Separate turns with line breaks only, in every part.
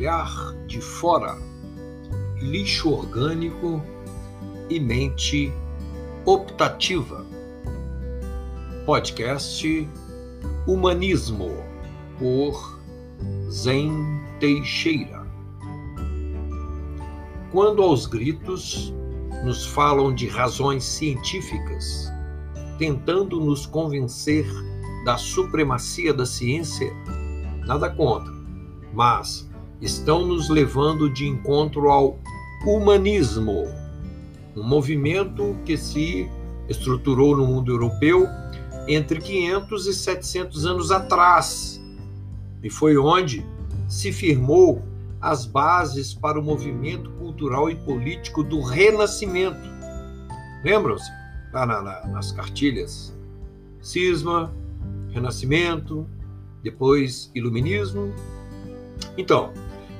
olhar de fora, lixo orgânico e mente optativa. Podcast Humanismo por Zen Teixeira. Quando aos gritos nos falam de razões científicas, tentando nos convencer da supremacia da ciência, nada contra, mas estão nos levando de encontro ao humanismo, um movimento que se estruturou no mundo europeu entre 500 e 700 anos atrás, e foi onde se firmou as bases para o movimento cultural e político do Renascimento. Lembram-se? Lá na, na, nas cartilhas. Cisma, Renascimento, depois Iluminismo. Então,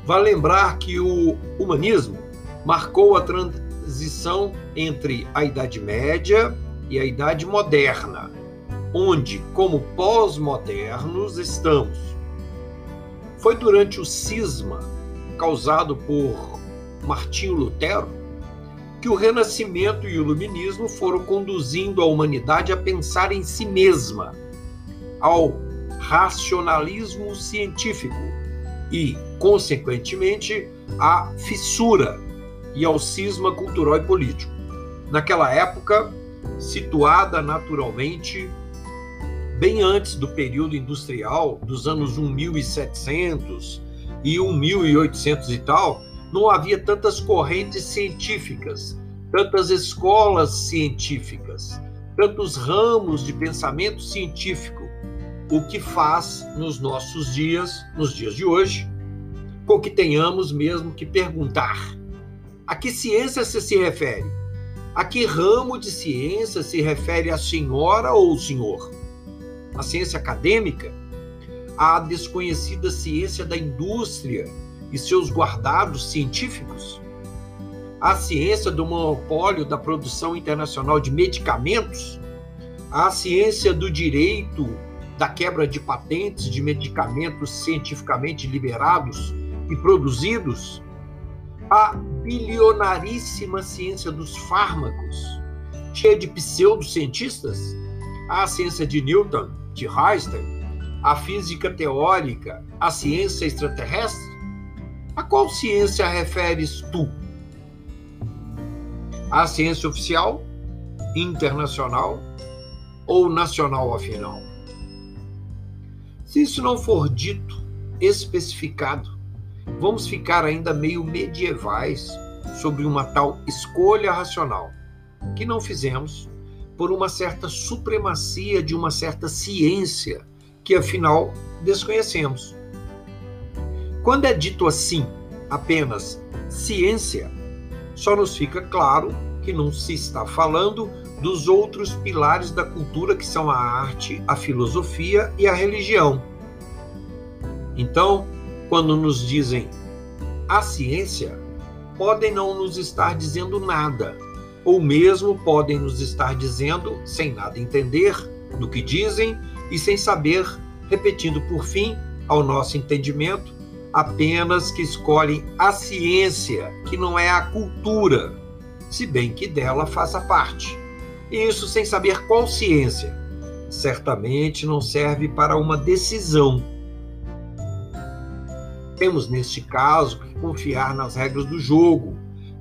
vale lembrar que o humanismo marcou a transição entre a Idade Média e a Idade Moderna, onde, como pós-modernos, estamos. Foi durante o cisma causado por Martinho Lutero que o Renascimento e o Iluminismo foram conduzindo a humanidade a pensar em si mesma, ao racionalismo científico e, consequentemente, à fissura e ao cisma cultural e político. Naquela época, situada naturalmente bem antes do período industrial, dos anos 1700 e 1800 e tal, não havia tantas correntes científicas, tantas escolas científicas, tantos ramos de pensamento científico, o que faz nos nossos dias, nos dias de hoje, com que tenhamos mesmo que perguntar a que ciência você se refere? A que ramo de ciência se refere a senhora ou senhor? A ciência acadêmica? A desconhecida ciência da indústria e seus guardados científicos? A ciência do monopólio da produção internacional de medicamentos? A ciência do direito da quebra de patentes de medicamentos cientificamente liberados e produzidos? a bilionaríssima ciência dos fármacos, cheia de pseudocientistas, a ciência de Newton, de Einstein, a física teórica, a ciência extraterrestre? A qual ciência referes tu? A ciência oficial, internacional ou nacional, afinal? Se isso não for dito, especificado, vamos ficar ainda meio medievais sobre uma tal escolha racional, que não fizemos por uma certa supremacia de uma certa ciência que afinal desconhecemos. Quando é dito assim, apenas ciência, só nos fica claro que não se está falando dos outros pilares da cultura que são a arte, a filosofia e a religião. Então, quando nos dizem a ciência, podem não nos estar dizendo nada, ou mesmo podem nos estar dizendo, sem nada entender do que dizem e sem saber, repetindo por fim, ao nosso entendimento, apenas que escolhem a ciência, que não é a cultura, se bem que dela faça parte. E isso sem saber qual ciência. Certamente não serve para uma decisão temos, neste caso, que confiar nas regras do jogo,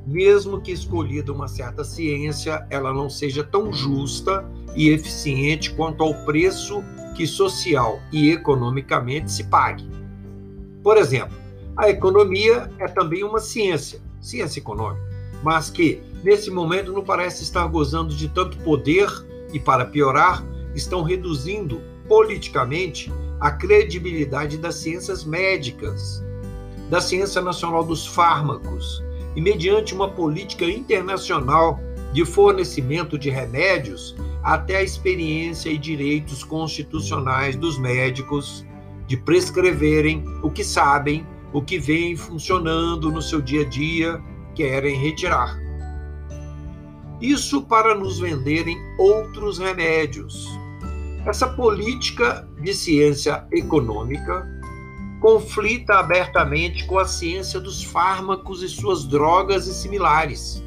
mesmo que escolhida uma certa ciência, ela não seja tão justa e eficiente quanto ao preço que social e economicamente se pague. Por exemplo, a economia é também uma ciência, ciência econômica, mas que, nesse momento, não parece estar gozando de tanto poder e, para piorar, estão reduzindo politicamente a credibilidade das ciências médicas, da Ciência Nacional dos Fármacos e mediante uma política internacional de fornecimento de remédios até a experiência e direitos constitucionais dos médicos de prescreverem o que sabem, o que vem funcionando no seu dia a dia, querem retirar. Isso para nos venderem outros remédios. Essa política de ciência econômica conflita abertamente com a ciência dos fármacos e suas drogas e similares.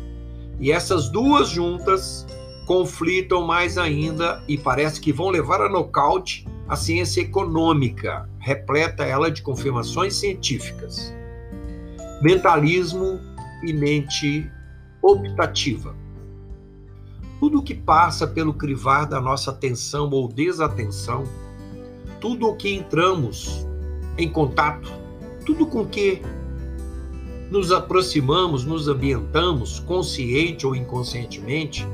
E essas duas juntas conflitam mais ainda e parece que vão levar a nocaute a ciência econômica, repleta ela de confirmações científicas. Mentalismo e mente optativa. Tudo o que passa pelo crivar da nossa atenção ou desatenção, tudo o que entramos em contato, tudo com que nos aproximamos, nos ambientamos, consciente ou inconscientemente,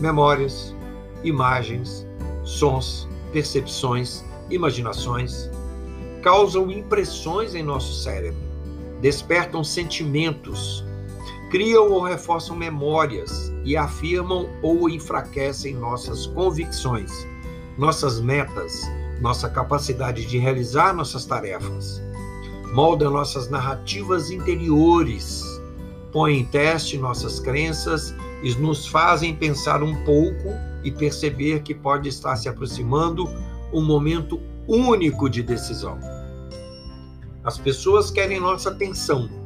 memórias, imagens, sons, percepções, imaginações, causam impressões em nosso cérebro, despertam sentimentos, criam ou reforçam memórias e afirmam ou enfraquecem nossas convicções, nossas metas, nossa capacidade de realizar nossas tarefas. Moldam nossas narrativas interiores, põem em teste nossas crenças e nos fazem pensar um pouco e perceber que pode estar se aproximando um momento único de decisão. As pessoas querem nossa atenção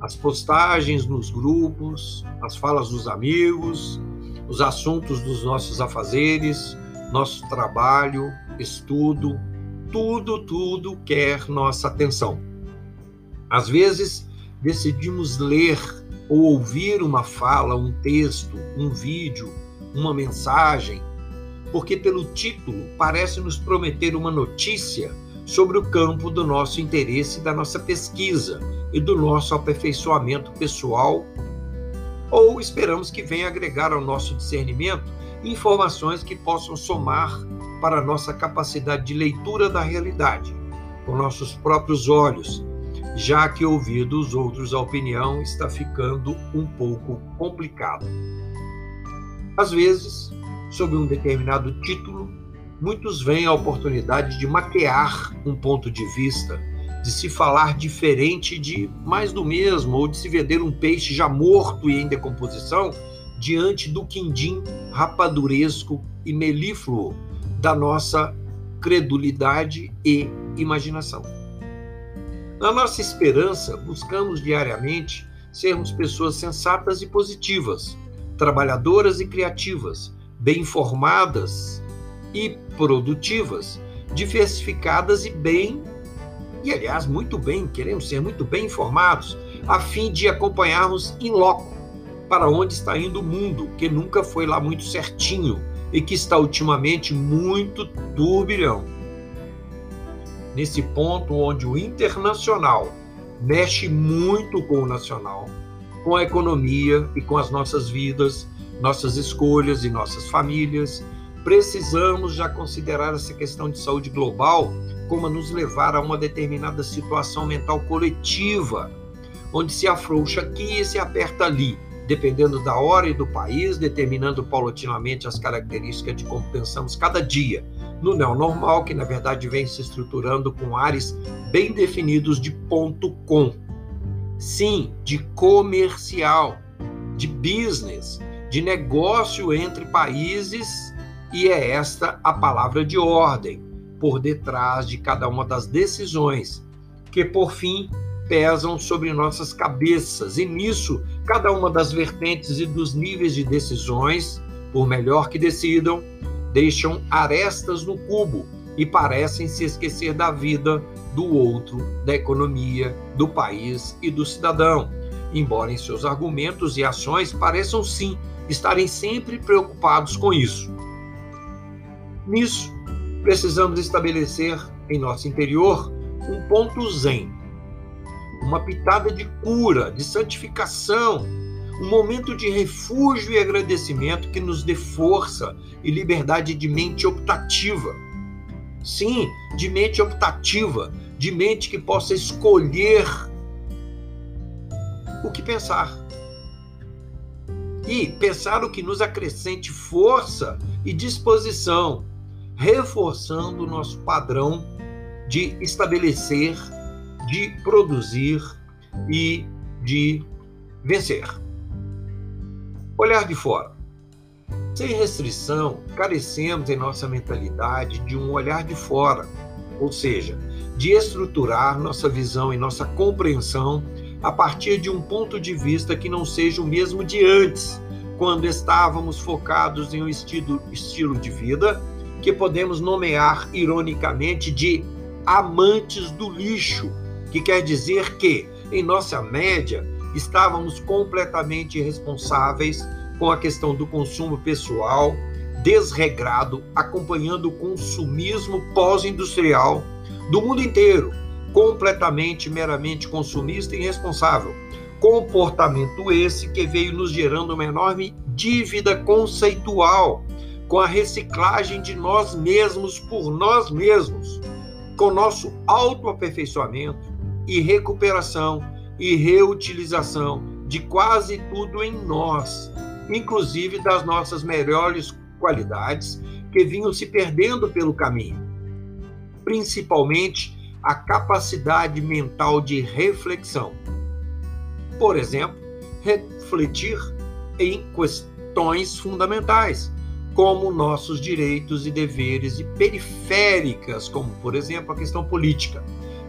as postagens nos grupos, as falas dos amigos, os assuntos dos nossos afazeres, nosso trabalho, estudo, tudo, tudo quer nossa atenção. Às vezes, decidimos ler ou ouvir uma fala, um texto, um vídeo, uma mensagem, porque pelo título parece nos prometer uma notícia sobre o campo do nosso interesse, da nossa pesquisa e do nosso aperfeiçoamento pessoal, ou esperamos que venha agregar ao nosso discernimento informações que possam somar para a nossa capacidade de leitura da realidade, com nossos próprios olhos, já que ouvir dos outros a opinião está ficando um pouco complicado. Às vezes, sob um determinado título, muitos veem a oportunidade de maquiar um ponto de vista, de se falar diferente de mais do mesmo, ou de se vender um peixe já morto e em decomposição diante do quindim rapaduresco e melífluo da nossa credulidade e imaginação. Na nossa esperança, buscamos diariamente sermos pessoas sensatas e positivas, trabalhadoras e criativas, bem informadas e produtivas, diversificadas e bem, e aliás, muito bem, queremos ser muito bem informados, a fim de acompanharmos em loco para onde está indo o mundo, que nunca foi lá muito certinho e que está ultimamente muito turbilhão. Nesse ponto onde o internacional mexe muito com o nacional, com a economia e com as nossas vidas, nossas escolhas e nossas famílias, precisamos já considerar essa questão de saúde global como nos levar a uma determinada situação mental coletiva, onde se afrouxa aqui e se aperta ali, dependendo da hora e do país, determinando paulatinamente as características de como pensamos cada dia, no neonormal, que na verdade vem se estruturando com ares bem definidos de ponto com. Sim, de comercial, de business, de negócio entre países e é esta a palavra de ordem por detrás de cada uma das decisões, que por fim pesam sobre nossas cabeças. E nisso, cada uma das vertentes e dos níveis de decisões, por melhor que decidam, deixam arestas no cubo e parecem se esquecer da vida do outro, da economia, do país e do cidadão. Embora em seus argumentos e ações pareçam sim estarem sempre preocupados com isso. Nisso, precisamos estabelecer em nosso interior um ponto zen, uma pitada de cura, de santificação, um momento de refúgio e agradecimento que nos dê força e liberdade de mente optativa. Sim, de mente optativa, de mente que possa escolher o que pensar. E pensar o que nos acrescente força e disposição reforçando o nosso padrão de estabelecer, de produzir e de vencer. Olhar de fora. Sem restrição, carecemos em nossa mentalidade de um olhar de fora, ou seja, de estruturar nossa visão e nossa compreensão a partir de um ponto de vista que não seja o mesmo de antes, quando estávamos focados em um estilo, estilo de vida que podemos nomear ironicamente de amantes do lixo, que quer dizer que, em nossa média, estávamos completamente responsáveis com a questão do consumo pessoal, desregrado, acompanhando o consumismo pós-industrial do mundo inteiro, completamente, meramente consumista e irresponsável. Comportamento esse que veio nos gerando uma enorme dívida conceitual com a reciclagem de nós mesmos por nós mesmos, com nosso autoaperfeiçoamento e recuperação e reutilização de quase tudo em nós, inclusive das nossas melhores qualidades que vinham se perdendo pelo caminho, principalmente a capacidade mental de reflexão. Por exemplo, refletir em questões fundamentais, como nossos direitos e deveres, e periféricas, como, por exemplo, a questão política,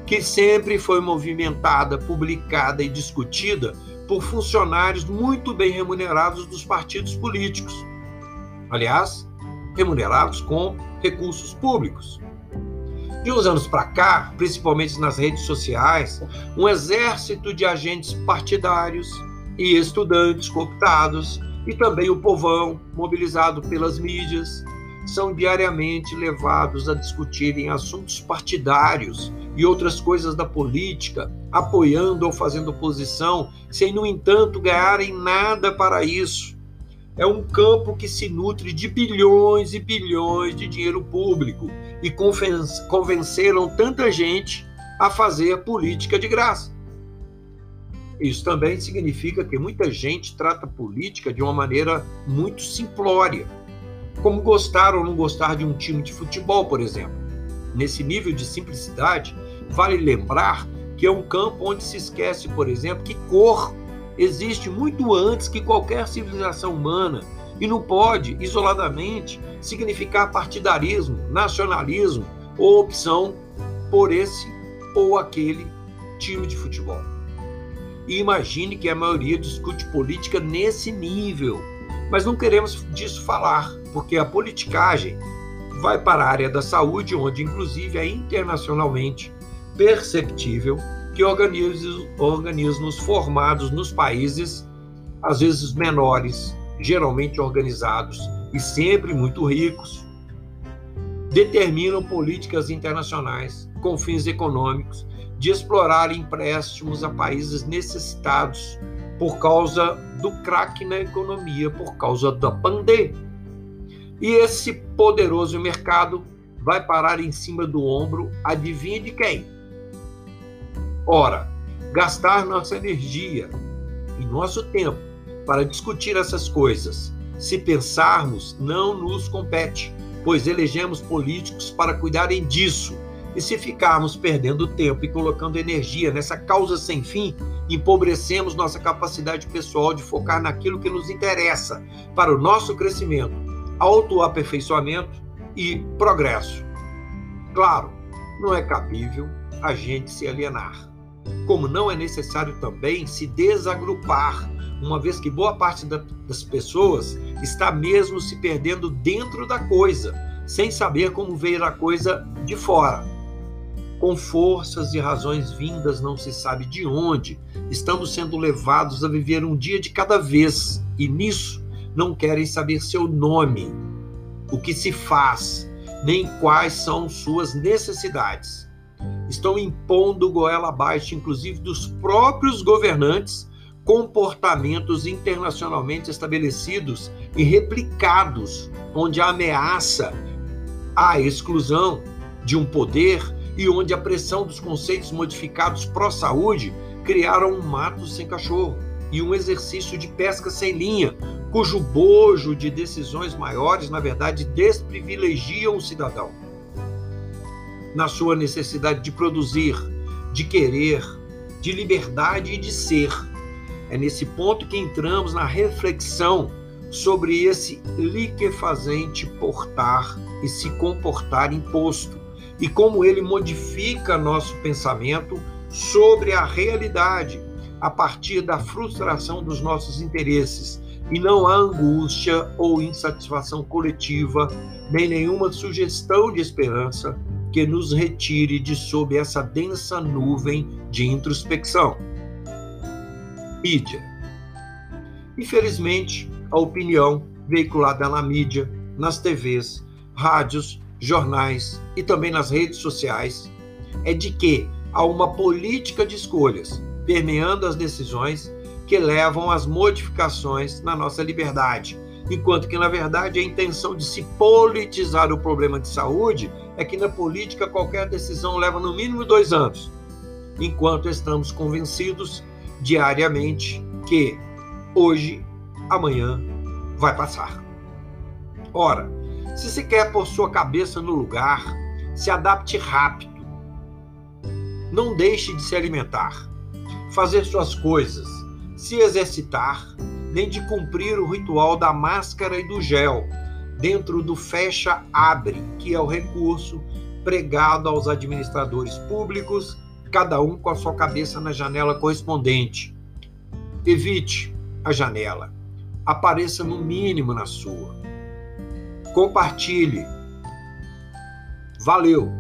que sempre foi movimentada, publicada e discutida por funcionários muito bem remunerados dos partidos políticos. Aliás, remunerados com recursos públicos. De uns anos para cá, principalmente nas redes sociais, um exército de agentes partidários e estudantes cooptados e também o povão, mobilizado pelas mídias, são diariamente levados a discutirem assuntos partidários e outras coisas da política, apoiando ou fazendo oposição, sem, no entanto, ganharem nada para isso. É um campo que se nutre de bilhões e bilhões de dinheiro público e convenceram tanta gente a fazer política de graça. Isso também significa que muita gente trata política de uma maneira muito simplória, como gostar ou não gostar de um time de futebol, por exemplo. Nesse nível de simplicidade, vale lembrar que é um campo onde se esquece, por exemplo, que cor existe muito antes que qualquer civilização humana e não pode, isoladamente, significar partidarismo, nacionalismo ou opção por esse ou aquele time de futebol. E imagine que a maioria discute política nesse nível. Mas não queremos disso falar, porque a politicagem vai para a área da saúde, onde inclusive é internacionalmente perceptível que organismos, organismos formados nos países, às vezes menores, geralmente organizados e sempre muito ricos, determinam políticas internacionais com fins econômicos de explorar empréstimos a países necessitados por causa do crack na economia, por causa da pandemia. E esse poderoso mercado vai parar em cima do ombro, adivinha de quem? Ora, gastar nossa energia e nosso tempo para discutir essas coisas, se pensarmos, não nos compete, pois elegemos políticos para cuidarem disso e se ficarmos perdendo tempo e colocando energia nessa causa sem fim, empobrecemos nossa capacidade pessoal de focar naquilo que nos interessa para o nosso crescimento, autoaperfeiçoamento e progresso. Claro, não é cabível a gente se alienar. Como não é necessário também se desagrupar, uma vez que boa parte das pessoas está mesmo se perdendo dentro da coisa, sem saber como ver a coisa de fora com forças e razões vindas não se sabe de onde, estamos sendo levados a viver um dia de cada vez e nisso não querem saber seu nome, o que se faz, nem quais são suas necessidades. Estão impondo goela abaixo, inclusive dos próprios governantes, comportamentos internacionalmente estabelecidos e replicados, onde a ameaça à exclusão de um poder e onde a pressão dos conceitos modificados pró-saúde criaram um mato sem cachorro e um exercício de pesca sem linha, cujo bojo de decisões maiores, na verdade, desprivilegiam o cidadão na sua necessidade de produzir, de querer, de liberdade e de ser. É nesse ponto que entramos na reflexão sobre esse liquefazente portar e se comportar imposto e como ele modifica nosso pensamento sobre a realidade a partir da frustração dos nossos interesses e não há angústia ou insatisfação coletiva, nem nenhuma sugestão de esperança que nos retire de sob essa densa nuvem de introspecção. Mídia. Infelizmente, a opinião veiculada na mídia, nas TVs, rádios, jornais e também nas redes sociais é de que há uma política de escolhas permeando as decisões que levam às modificações na nossa liberdade. Enquanto que, na verdade, a intenção de se politizar o problema de saúde é que na política qualquer decisão leva no mínimo dois anos, enquanto estamos convencidos diariamente que hoje, amanhã, vai passar. Ora, se se quer pôr sua cabeça no lugar, se adapte rápido. Não deixe de se alimentar, fazer suas coisas, se exercitar, nem de cumprir o ritual da máscara e do gel, dentro do fecha-abre, que é o recurso pregado aos administradores públicos, cada um com a sua cabeça na janela correspondente. Evite a janela, apareça no mínimo na sua. Compartilhe. Valeu!